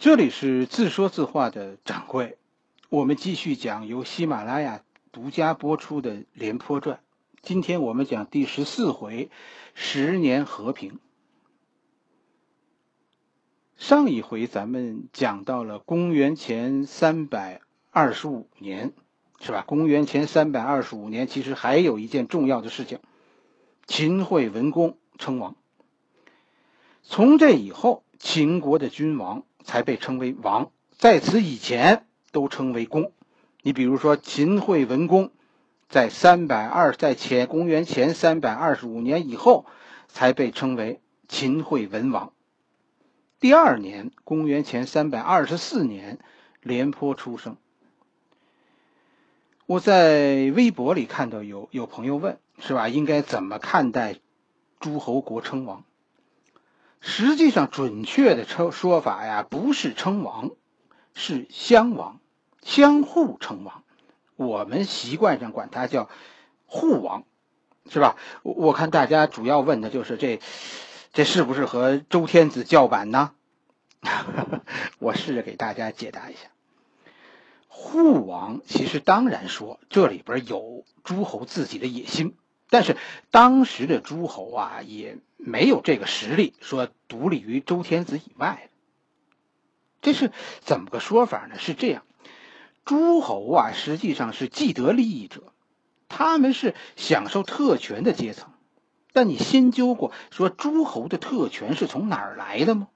这里是自说自话的掌柜，我们继续讲由喜马拉雅独家播出的《廉颇传》。今天我们讲第十四回“十年和平”。上一回咱们讲到了公元前三百二十五年，是吧？公元前三百二十五年，其实还有一件重要的事情：秦惠文公称王。从这以后，秦国的君王。才被称为王，在此以前都称为公。你比如说秦惠文公，在三百二在前公元前三百二十五年以后，才被称为秦惠文王。第二年，公元前三百二十四年，廉颇出生。我在微博里看到有有朋友问，是吧？应该怎么看待诸侯国称王？实际上，准确的称说法呀，不是称王，是相王，相互称王。我们习惯上管他叫互王，是吧？我我看大家主要问的就是这，这是不是和周天子叫板呢？我试着给大家解答一下。互王其实当然说这里边有诸侯自己的野心。但是当时的诸侯啊，也没有这个实力说独立于周天子以外。这是怎么个说法呢？是这样，诸侯啊，实际上是既得利益者，他们是享受特权的阶层。但你深究过，说诸侯的特权是从哪儿来的吗？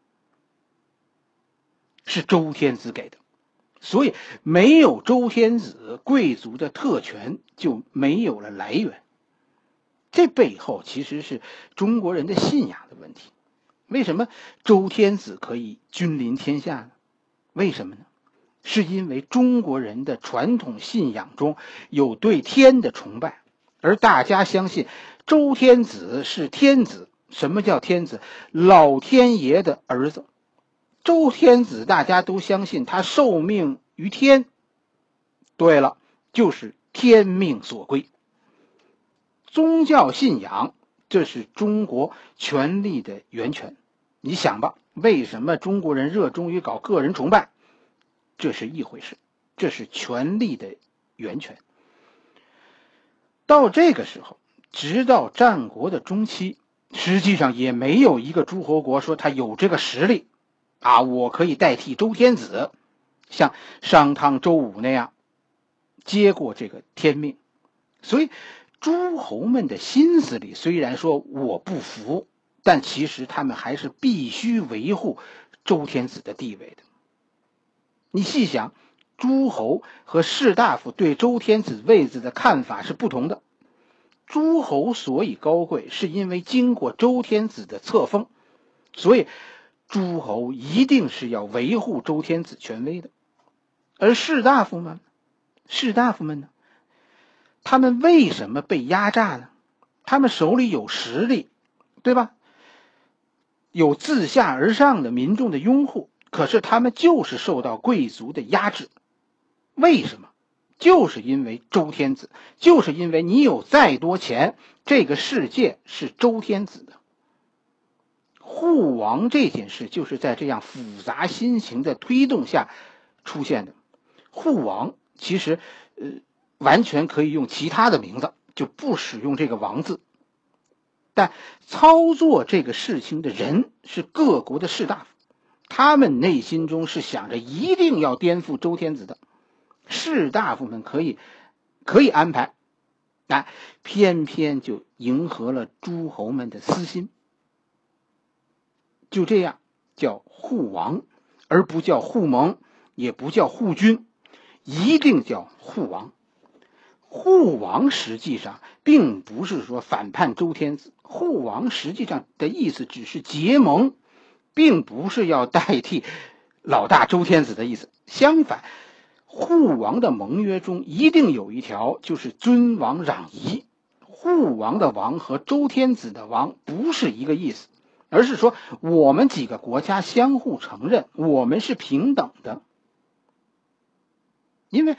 是周天子给的，所以没有周天子，贵族的特权就没有了来源。这背后其实是中国人的信仰的问题。为什么周天子可以君临天下呢？为什么呢？是因为中国人的传统信仰中有对天的崇拜，而大家相信周天子是天子。什么叫天子？老天爷的儿子。周天子大家都相信他受命于天。对了，就是天命所归。宗教信仰，这是中国权力的源泉。你想吧，为什么中国人热衷于搞个人崇拜？这是一回事，这是权力的源泉。到这个时候，直到战国的中期，实际上也没有一个诸侯国说他有这个实力啊，我可以代替周天子，像商汤、周武那样接过这个天命，所以。诸侯们的心思里虽然说我不服，但其实他们还是必须维护周天子的地位的。你细想，诸侯和士大夫对周天子位子的看法是不同的。诸侯所以高贵，是因为经过周天子的册封，所以诸侯一定是要维护周天子权威的。而士大夫们，士大夫们呢？他们为什么被压榨呢？他们手里有实力，对吧？有自下而上的民众的拥护，可是他们就是受到贵族的压制。为什么？就是因为周天子，就是因为你有再多钱，这个世界是周天子的。护王这件事就是在这样复杂心情的推动下出现的。护王其实，呃。完全可以用其他的名字，就不使用这个“王”字。但操作这个事情的人是各国的士大夫，他们内心中是想着一定要颠覆周天子的。士大夫们可以可以安排，但偏偏就迎合了诸侯们的私心。就这样叫护王，而不叫护盟，也不叫护军，一定叫护王。护王实际上并不是说反叛周天子，护王实际上的意思只是结盟，并不是要代替老大周天子的意思。相反，护王的盟约中一定有一条，就是尊王攘夷。护王的王和周天子的王不是一个意思，而是说我们几个国家相互承认，我们是平等的。因为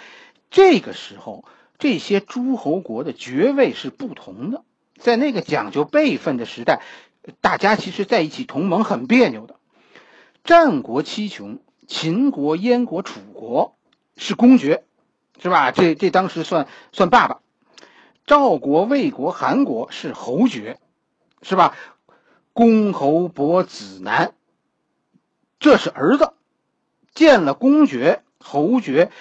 这个时候。这些诸侯国的爵位是不同的，在那个讲究辈分的时代，大家其实在一起同盟很别扭的。战国七雄秦国、燕国、楚国是公爵，是吧？这这当时算算爸爸。赵国、魏国、韩国是侯爵，是吧？公侯伯子男，这是儿子。见了公爵、侯爵，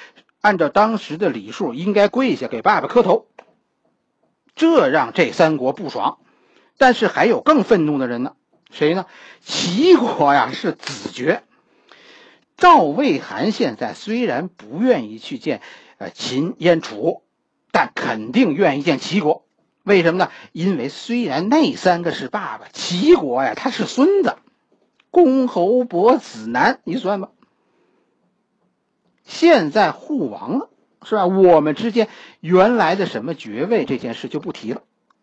按照当时的礼数，应该跪下给爸爸磕头。这让这三国不爽，但是还有更愤怒的人呢。谁呢？齐国呀，是子爵。赵、魏、韩现在虽然不愿意去见呃秦、燕、楚。但肯定愿意见齐国，为什么呢？因为虽然那三个是爸爸，齐国呀他是孙子，公侯伯子男，你算吧。现在互王了，是吧？我们之间原来的什么爵位这件事就不提了，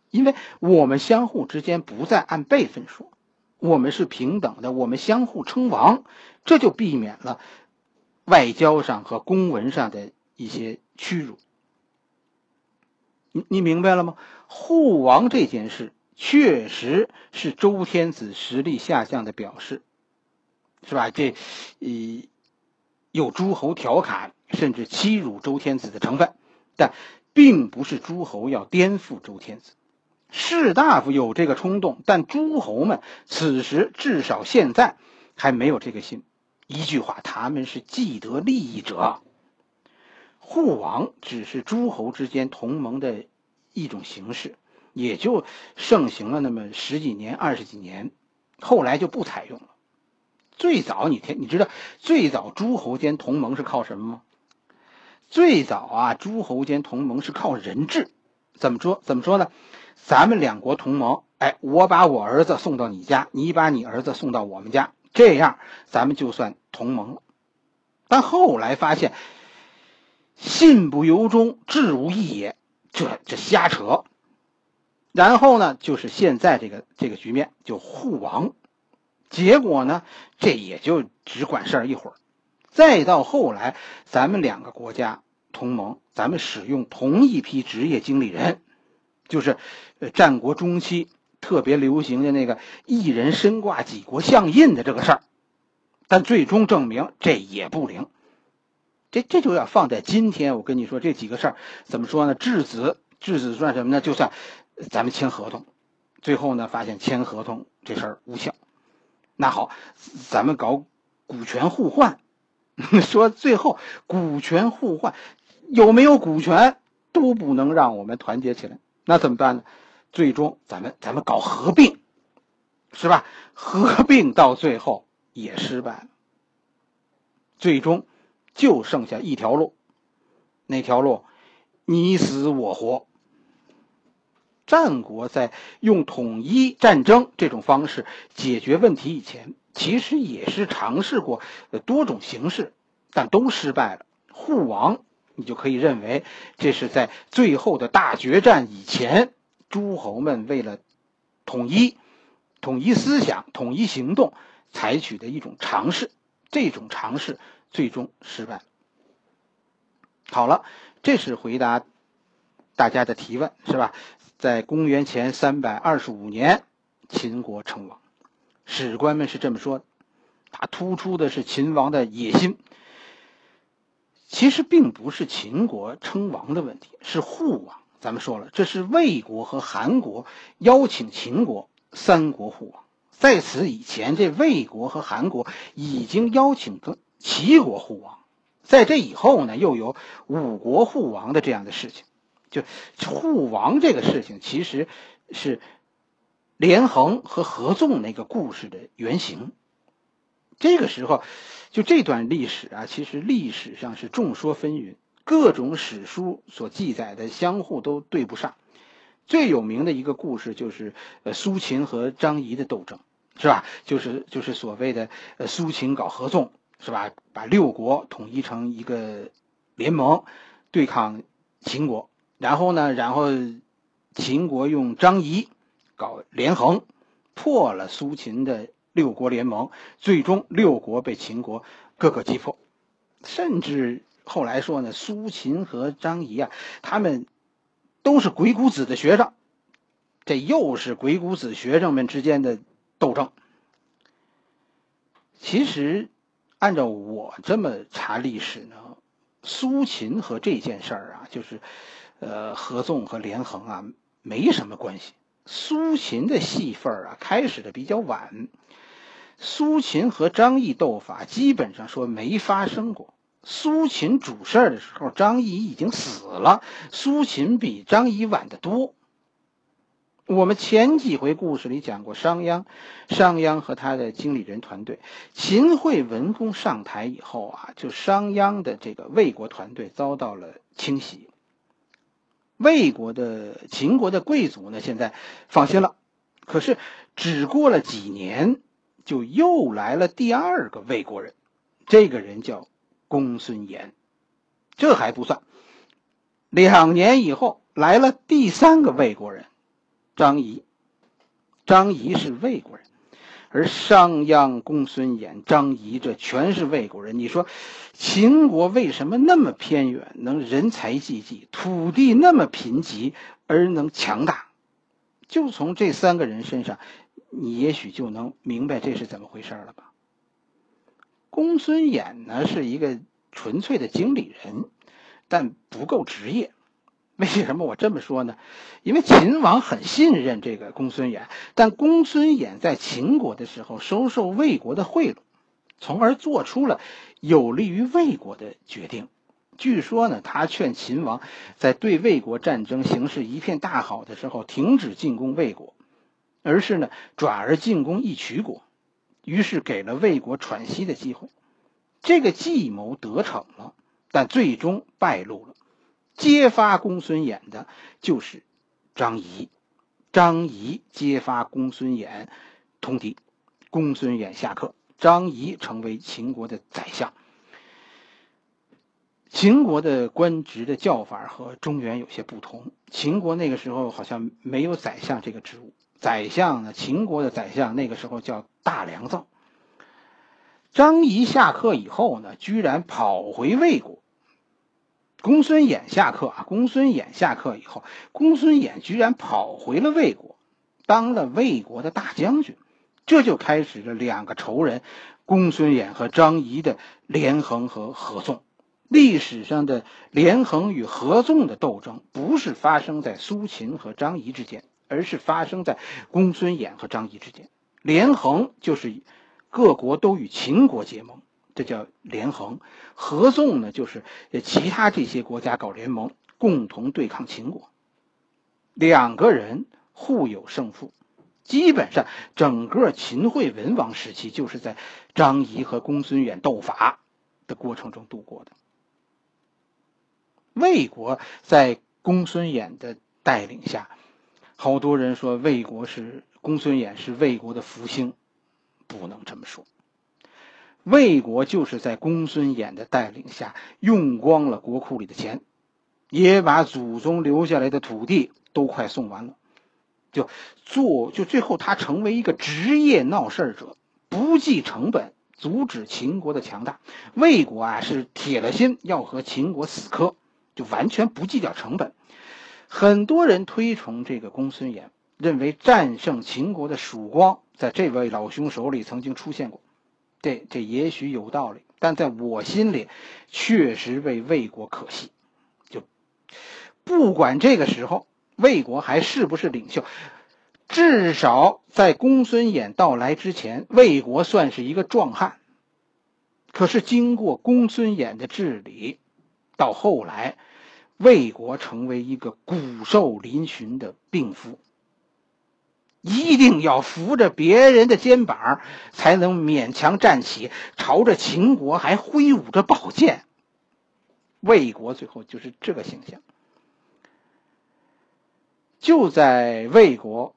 因为我们相互之间不再按辈分说，我们是平等的，我们相互称王，这就避免了外交上和公文上的一些屈辱。你你明白了吗？护王这件事确实是周天子实力下降的表示，是吧？这，呃，有诸侯调侃甚至欺辱周天子的成分，但并不是诸侯要颠覆周天子。士大夫有这个冲动，但诸侯们此时至少现在还没有这个心。一句话，他们是既得利益者。护王只是诸侯之间同盟的一种形式，也就盛行了那么十几年、二十几年，后来就不采用了。最早你听，你知道最早诸侯间同盟是靠什么吗？最早啊，诸侯间同盟是靠人质。怎么说？怎么说呢？咱们两国同盟，哎，我把我儿子送到你家，你把你儿子送到我们家，这样咱们就算同盟了。但后来发现。信不由衷，志无义也，这这瞎扯。然后呢，就是现在这个这个局面，就互王。结果呢，这也就只管事儿一会儿。再到后来，咱们两个国家同盟，咱们使用同一批职业经理人，就是呃战国中期特别流行的那个一人身挂几国相印的这个事儿。但最终证明这也不灵。这这就要放在今天，我跟你说这几个事儿怎么说呢？质子，质子算什么呢？就算咱们签合同，最后呢发现签合同这事儿无效。那好，咱们搞股权互换，说最后股权互换有没有股权都不能让我们团结起来，那怎么办呢？最终咱们咱们搞合并，是吧？合并到最后也失败了，最终。就剩下一条路，那条路你死我活。战国在用统一战争这种方式解决问题以前，其实也是尝试过多种形式，但都失败了。互王，你就可以认为这是在最后的大决战以前，诸侯们为了统一、统一思想、统一行动采取的一种尝试。这种尝试。最终失败。好了，这是回答大家的提问，是吧？在公元前三百二十五年，秦国称王，史官们是这么说的。他突出的是秦王的野心。其实并不是秦国称王的问题，是护王。咱们说了，这是魏国和韩国邀请秦国三国护王。在此以前，这魏国和韩国已经邀请跟。齐国护王，在这以后呢，又有五国护王的这样的事情。就互王这个事情，其实是连横和合纵那个故事的原型。这个时候，就这段历史啊，其实历史上是众说纷纭，各种史书所记载的相互都对不上。最有名的一个故事就是呃苏秦和张仪的斗争，是吧？就是就是所谓的呃苏秦搞合纵。是吧？把六国统一成一个联盟，对抗秦国。然后呢？然后秦国用张仪搞连横，破了苏秦的六国联盟。最终六国被秦国各个击破。甚至后来说呢，苏秦和张仪啊，他们都是鬼谷子的学生。这又是鬼谷子学生们之间的斗争。其实。按照我这么查历史呢，苏秦和这件事儿啊，就是，呃，合纵和连横啊，没什么关系。苏秦的戏份啊，开始的比较晚。苏秦和张仪斗法，基本上说没发生过。苏秦主事儿的时候，张仪已经死了。苏秦比张仪晚得多。我们前几回故事里讲过，商鞅，商鞅和他的经理人团队，秦惠文公上台以后啊，就商鞅的这个魏国团队遭到了清洗。魏国的秦国的贵族呢，现在放心了。可是只过了几年。就又来了第二个魏国人，这个人叫公孙衍。这还不算，两年以后来了第三个魏国人，张仪。张仪是魏国人，而商鞅、公孙衍、张仪这全是魏国人。你说秦国为什么那么偏远，能人才济济，土地那么贫瘠而能强大？就从这三个人身上。你也许就能明白这是怎么回事了吧？公孙衍呢是一个纯粹的经理人，但不够职业。为什么我这么说呢？因为秦王很信任这个公孙衍，但公孙衍在秦国的时候收受魏国的贿赂，从而做出了有利于魏国的决定。据说呢，他劝秦王在对魏国战争形势一片大好的时候停止进攻魏国。而是呢，转而进攻义渠国，于是给了魏国喘息的机会。这个计谋得逞了，但最终败露了。揭发公孙衍的就是张仪。张仪揭发公孙衍通敌，公孙衍下课，张仪成为秦国的宰相。秦国的官职的叫法和中原有些不同。秦国那个时候好像没有宰相这个职务。宰相呢？秦国的宰相那个时候叫大良造。张仪下课以后呢，居然跑回魏国。公孙衍下课啊，公孙衍下课以后，公孙衍居然跑回了魏国，当了魏国的大将军。这就开始了两个仇人，公孙衍和张仪的连横和合纵。历史上的连横与合纵的斗争，不是发生在苏秦和张仪之间。而是发生在公孙衍和张仪之间，连横就是各国都与秦国结盟，这叫连横；合纵呢，就是其他这些国家搞联盟，共同对抗秦国。两个人互有胜负，基本上整个秦惠文王时期就是在张仪和公孙衍斗法的过程中度过的。魏国在公孙衍的带领下。好多人说魏国是公孙衍是魏国的福星，不能这么说。魏国就是在公孙衍的带领下用光了国库里的钱，也把祖宗留下来的土地都快送完了，就做就最后他成为一个职业闹事者，不计成本阻止秦国的强大。魏国啊是铁了心要和秦国死磕，就完全不计较成本。很多人推崇这个公孙衍，认为战胜秦国的曙光在这位老兄手里曾经出现过。这这也许有道理，但在我心里，确实为魏国可惜。就不管这个时候魏国还是不是领袖，至少在公孙衍到来之前，魏国算是一个壮汉。可是经过公孙衍的治理，到后来。魏国成为一个骨瘦嶙峋的病夫，一定要扶着别人的肩膀才能勉强站起，朝着秦国还挥舞着宝剑。魏国最后就是这个形象。就在魏国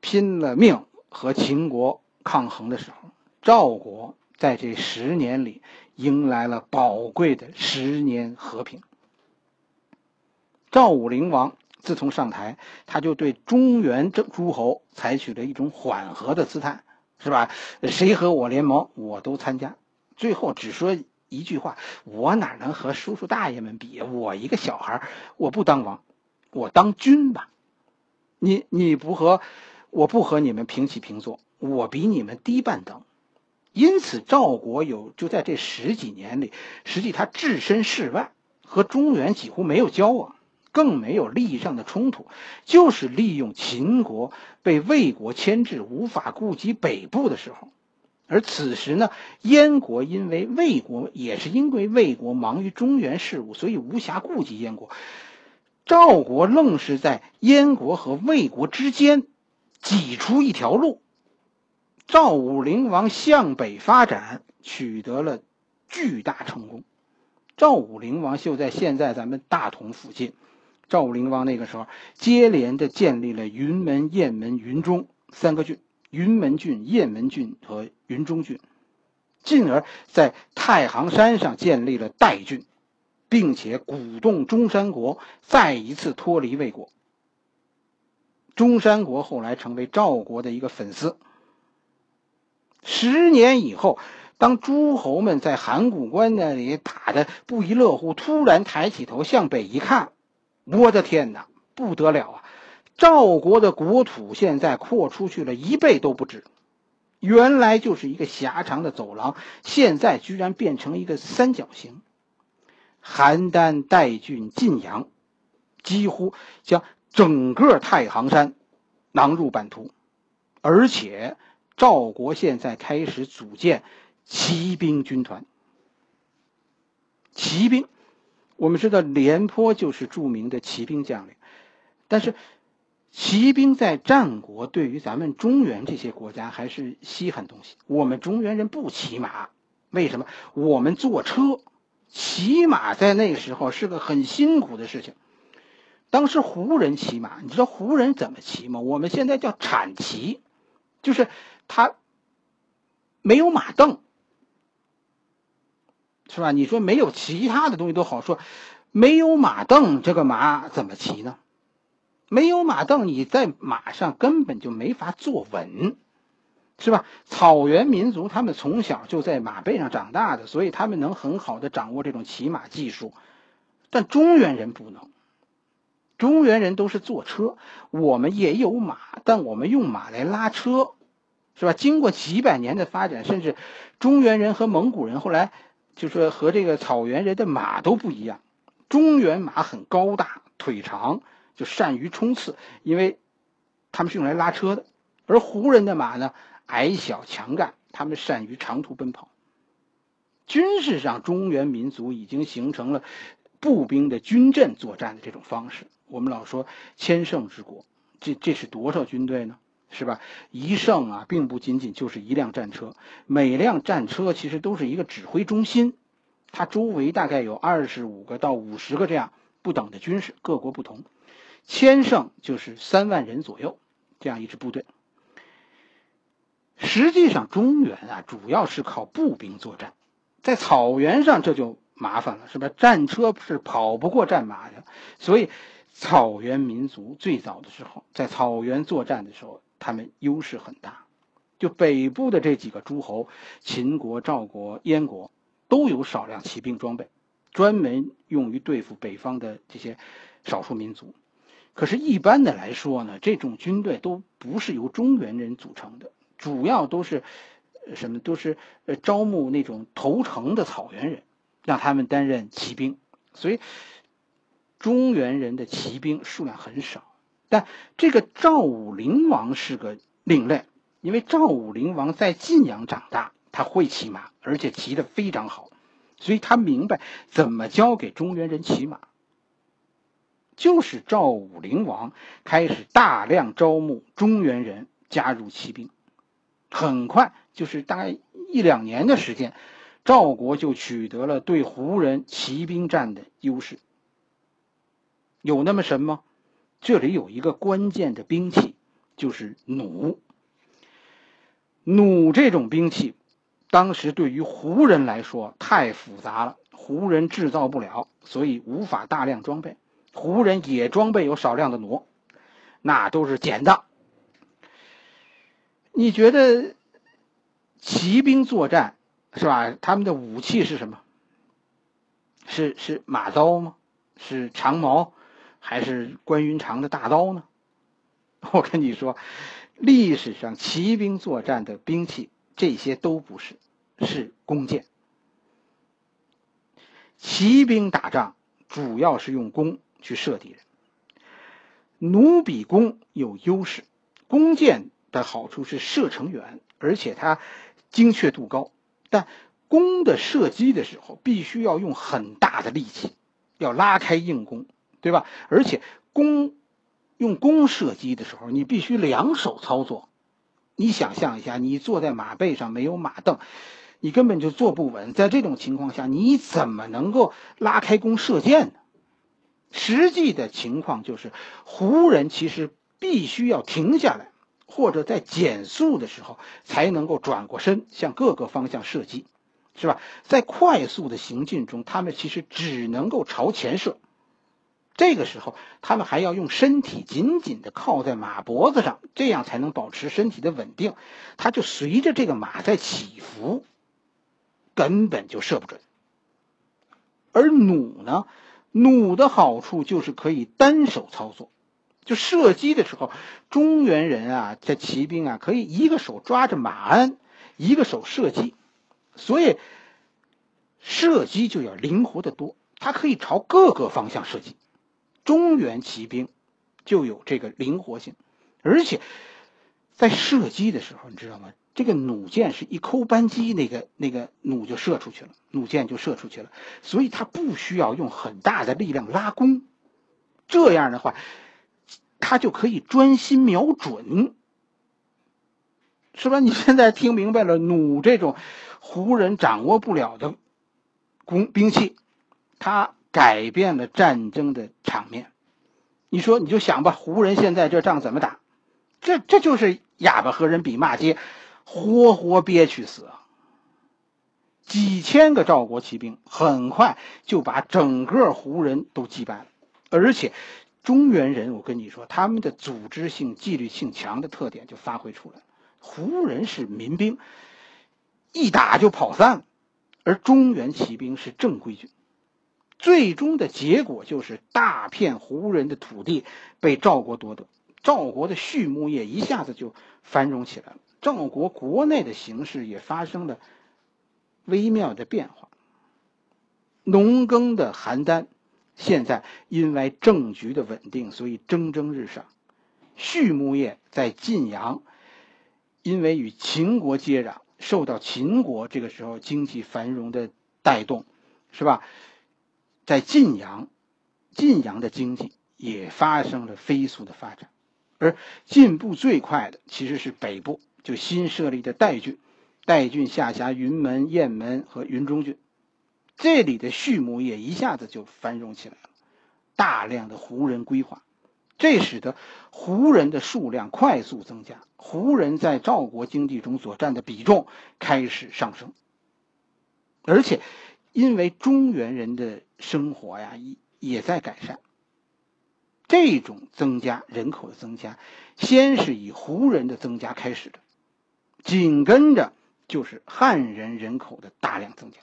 拼了命和秦国抗衡的时候，赵国在这十年里迎来了宝贵的十年和平。赵武灵王自从上台，他就对中原诸诸侯采取了一种缓和的姿态，是吧？谁和我联盟，我都参加。最后只说一句话：我哪能和叔叔大爷们比？我一个小孩，我不当王，我当君吧。你你不和，我不和你们平起平坐，我比你们低半等。因此赵国有就在这十几年里，实际他置身事外，和中原几乎没有交往，更没有利益上的冲突，就是利用秦国被魏国牵制，无法顾及北部的时候。而此时呢，燕国因为魏国也是因为魏国忙于中原事务，所以无暇顾及燕国。赵国愣是在燕国和魏国之间挤出一条路。赵武灵王向北发展，取得了巨大成功。赵武灵王就在现在咱们大同附近。赵武灵王那个时候接连的建立了云门、雁门、云中三个郡。云门郡、雁门郡和云中郡，进而，在太行山上建立了代郡，并且鼓动中山国再一次脱离魏国。中山国后来成为赵国的一个粉丝。十年以后，当诸侯们在函谷关那里打的不亦乐乎，突然抬起头向北一看，我的天哪，不得了啊！赵国的国土现在扩出去了一倍都不止，原来就是一个狭长的走廊，现在居然变成一个三角形。邯郸、代郡、晋阳，几乎将整个太行山囊入版图，而且赵国现在开始组建骑兵军团。骑兵，我们知道廉颇就是著名的骑兵将领，但是。骑兵在战国对于咱们中原这些国家还是稀罕东西。我们中原人不骑马，为什么？我们坐车，骑马在那时候是个很辛苦的事情。当时胡人骑马，你知道胡人怎么骑吗？我们现在叫铲骑，就是他没有马凳，是吧？你说没有其他的东西都好说，没有马凳，这个马怎么骑呢？没有马凳，你在马上根本就没法坐稳，是吧？草原民族他们从小就在马背上长大的，所以他们能很好的掌握这种骑马技术。但中原人不能，中原人都是坐车。我们也有马，但我们用马来拉车，是吧？经过几百年的发展，甚至中原人和蒙古人后来就说和这个草原人的马都不一样。中原马很高大，腿长。就善于冲刺，因为他们是用来拉车的；而胡人的马呢，矮小强干，他们善于长途奔跑。军事上，中原民族已经形成了步兵的军阵作战的这种方式。我们老说千乘之国，这这是多少军队呢？是吧？一胜啊，并不仅仅就是一辆战车，每辆战车其实都是一个指挥中心，它周围大概有二十五个到五十个这样不等的军事，各国不同。千胜就是三万人左右，这样一支部队。实际上，中原啊，主要是靠步兵作战，在草原上这就麻烦了，是吧？战车是跑不过战马的，所以草原民族最早的时候在草原作战的时候，他们优势很大。就北部的这几个诸侯，秦国、赵国、燕国，都有少量骑兵装备，专门用于对付北方的这些少数民族。可是，一般的来说呢，这种军队都不是由中原人组成的，主要都是什么？都是招募那种投诚的草原人，让他们担任骑兵。所以，中原人的骑兵数量很少。但这个赵武灵王是个另类，因为赵武灵王在晋阳长大，他会骑马，而且骑得非常好，所以他明白怎么教给中原人骑马。就是赵武灵王开始大量招募中原人加入骑兵，很快就是大概一两年的时间，赵国就取得了对胡人骑兵战的优势。有那么神吗？这里有一个关键的兵器，就是弩。弩这种兵器，当时对于胡人来说太复杂了，胡人制造不了，所以无法大量装备。胡人也装备有少量的弩，那都是捡的。你觉得骑兵作战是吧？他们的武器是什么？是是马刀吗？是长矛，还是关云长的大刀呢？我跟你说，历史上骑兵作战的兵器这些都不是，是弓箭。骑兵打仗主要是用弓去射敌人。弩比弓有优势，弓箭的好处是射程远，而且它精确度高。但弓的射击的时候，必须要用很大的力气，要拉开硬弓，对吧？而且弓用弓射击的时候，你必须两手操作。你想象一下，你坐在马背上没有马凳，你根本就坐不稳。在这种情况下，你怎么能够拉开弓射箭呢？实际的情况就是，胡人其实必须要停下来，或者在减速的时候才能够转过身向各个方向射击，是吧？在快速的行进中，他们其实只能够朝前射。这个时候，他们还要用身体紧紧的靠在马脖子上，这样才能保持身体的稳定。他就随着这个马在起伏，根本就射不准。而弩呢？弩的好处就是可以单手操作，就射击的时候，中原人啊，这骑兵啊，可以一个手抓着马鞍，一个手射击，所以射击就要灵活的多。它可以朝各个方向射击，中原骑兵就有这个灵活性，而且在射击的时候，你知道吗？这个弩箭是一扣扳机，那个那个弩就射出去了，弩箭就射出去了，所以它不需要用很大的力量拉弓，这样的话，它就可以专心瞄准，是吧？你现在听明白了，弩这种胡人掌握不了的弓兵器，它改变了战争的场面。你说，你就想吧，胡人现在这仗怎么打？这这就是哑巴和人比骂街。活活憋屈死啊！几千个赵国骑兵很快就把整个胡人都击败了，而且中原人，我跟你说，他们的组织性、纪律性强的特点就发挥出来了。胡人是民兵，一打就跑散了，而中原骑兵是正规军。最终的结果就是大片胡人的土地被赵国夺得，赵国的畜牧业一下子就繁荣起来了。赵国国内的形势也发生了微妙的变化。农耕的邯郸，现在因为政局的稳定，所以蒸蒸日上。畜牧业在晋阳，因为与秦国接壤，受到秦国这个时候经济繁荣的带动，是吧？在晋阳，晋阳的经济也发生了飞速的发展，而进步最快的其实是北部。就新设立的代郡，代郡下辖云门、雁门和云中郡，这里的畜牧业一下子就繁荣起来了，大量的胡人归化，这使得胡人的数量快速增加，胡人在赵国经济中所占的比重开始上升，而且因为中原人的生活呀也也在改善。这种增加人口的增加，先是以胡人的增加开始的。紧跟着就是汉人人口的大量增加，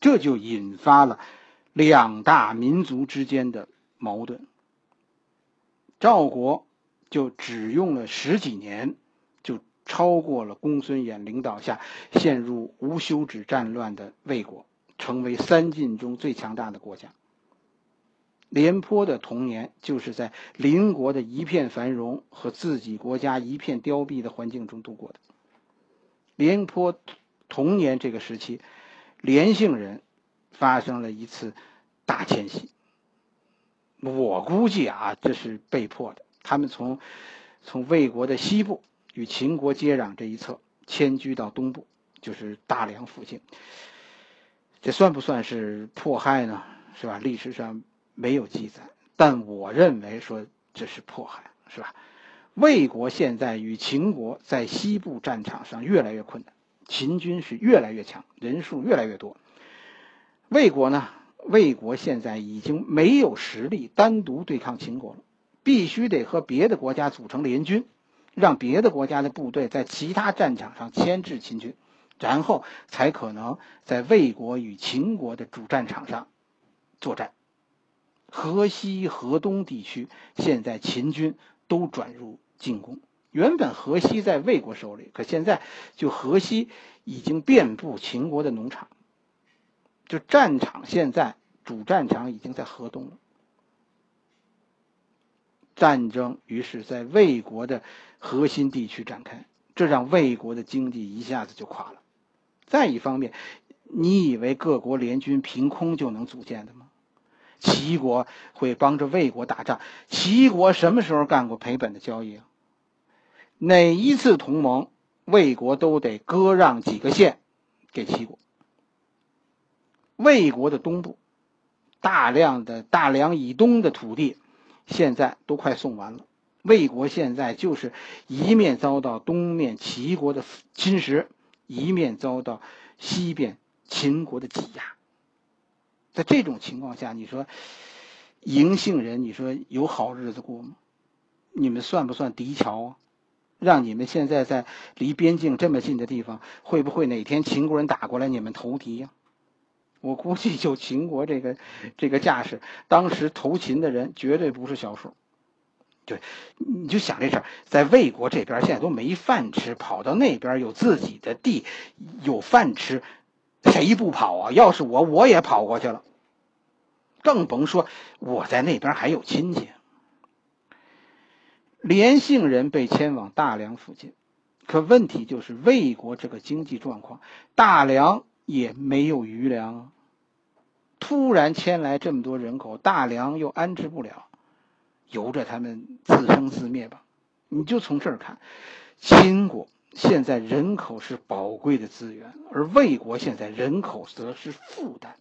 这就引发了两大民族之间的矛盾。赵国就只用了十几年，就超过了公孙衍领导下陷入无休止战乱的魏国，成为三晋中最强大的国家。廉颇的童年就是在邻国的一片繁荣和自己国家一片凋敝的环境中度过的。廉颇童年这个时期，廉姓人发生了一次大迁徙。我估计啊，这是被迫的。他们从从魏国的西部与秦国接壤这一侧迁居到东部，就是大梁附近。这算不算是迫害呢？是吧？历史上。没有记载，但我认为说这是迫害，是吧？魏国现在与秦国在西部战场上越来越困难，秦军是越来越强，人数越来越多。魏国呢？魏国现在已经没有实力单独对抗秦国了，必须得和别的国家组成联军，让别的国家的部队在其他战场上牵制秦军，然后才可能在魏国与秦国的主战场上作战。河西、河东地区现在秦军都转入进攻，原本河西在魏国手里，可现在就河西已经遍布秦国的农场，就战场现在主战场已经在河东了。战争于是在魏国的核心地区展开，这让魏国的经济一下子就垮了。再一方面，你以为各国联军凭空就能组建的吗？齐国会帮着魏国打仗？齐国什么时候干过赔本的交易啊？哪一次同盟，魏国都得割让几个县给齐国。魏国的东部，大量的大梁以东的土地。现在都快送完了，魏国现在就是一面遭到东面齐国的侵蚀，一面遭到西边秦国的挤压。在这种情况下，你说嬴姓人，你说有好日子过吗？你们算不算敌侨啊？让你们现在在离边境这么近的地方，会不会哪天秦国人打过来，你们投敌呀？我估计就秦国这个这个架势，当时投秦的人绝对不是小数。对，你就想这事儿，在魏国这边现在都没饭吃，跑到那边有自己的地，有饭吃，谁不跑啊？要是我，我也跑过去了。更甭说我在那边还有亲戚。连姓人被迁往大梁附近，可问题就是魏国这个经济状况，大梁也没有余粮。突然迁来这么多人口，大梁又安置不了，由着他们自生自灭吧。你就从这儿看，秦国现在人口是宝贵的资源，而魏国现在人口则是负担。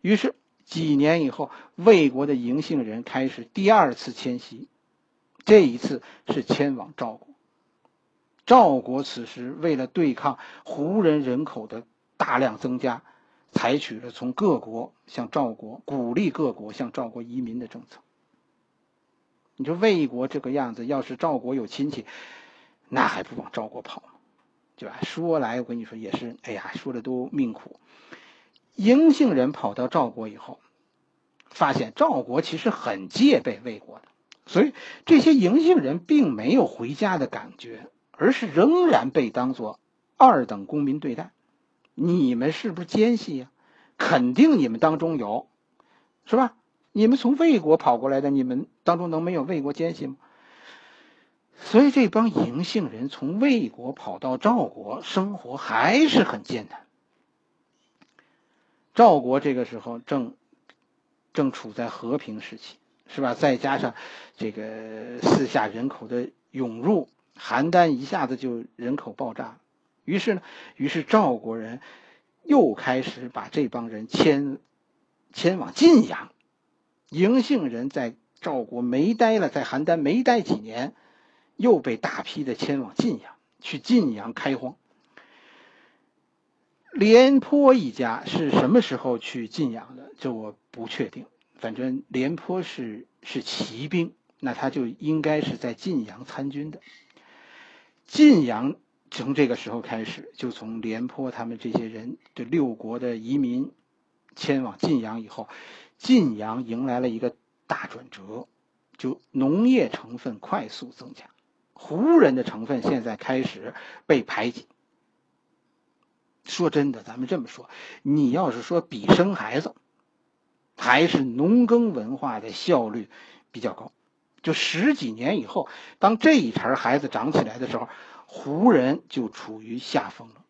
于是几年以后，魏国的嬴姓人开始第二次迁徙，这一次是迁往赵国。赵国此时为了对抗胡人人口的大量增加。采取了从各国向赵国鼓励各国向赵国移民的政策。你说魏国这个样子，要是赵国有亲戚，那还不往赵国跑吗？对吧？说来我跟你说也是，哎呀，说的都命苦。嬴姓人跑到赵国以后，发现赵国其实很戒备魏国的，所以这些嬴姓人并没有回家的感觉，而是仍然被当做二等公民对待。你们是不是奸细呀？肯定你们当中有，是吧？你们从魏国跑过来的，你们当中能没有魏国奸细吗？所以这帮嬴姓人从魏国跑到赵国，生活还是很艰难。赵国这个时候正正处在和平时期，是吧？再加上这个四下人口的涌入，邯郸一下子就人口爆炸。于是呢，于是赵国人又开始把这帮人迁迁往晋阳。嬴姓人在赵国没待了，在邯郸没待几年，又被大批的迁往晋阳，去晋阳开荒。廉颇一家是什么时候去晋阳的？这我不确定。反正廉颇是是骑兵，那他就应该是在晋阳参军的。晋阳。从这个时候开始，就从廉颇他们这些人的六国的移民迁往晋阳以后，晋阳迎来了一个大转折，就农业成分快速增加，胡人的成分现在开始被排挤。说真的，咱们这么说，你要是说比生孩子，还是农耕文化的效率比较高。就十几年以后，当这一茬孩子长起来的时候。胡人就处于下风了。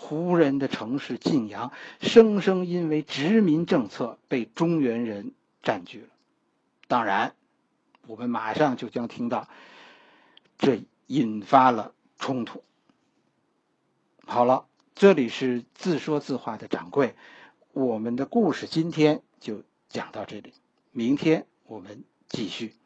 胡人的城市晋阳，生生因为殖民政策被中原人占据了。当然，我们马上就将听到，这引发了冲突。好了，这里是自说自话的掌柜，我们的故事今天就讲到这里，明天我们继续。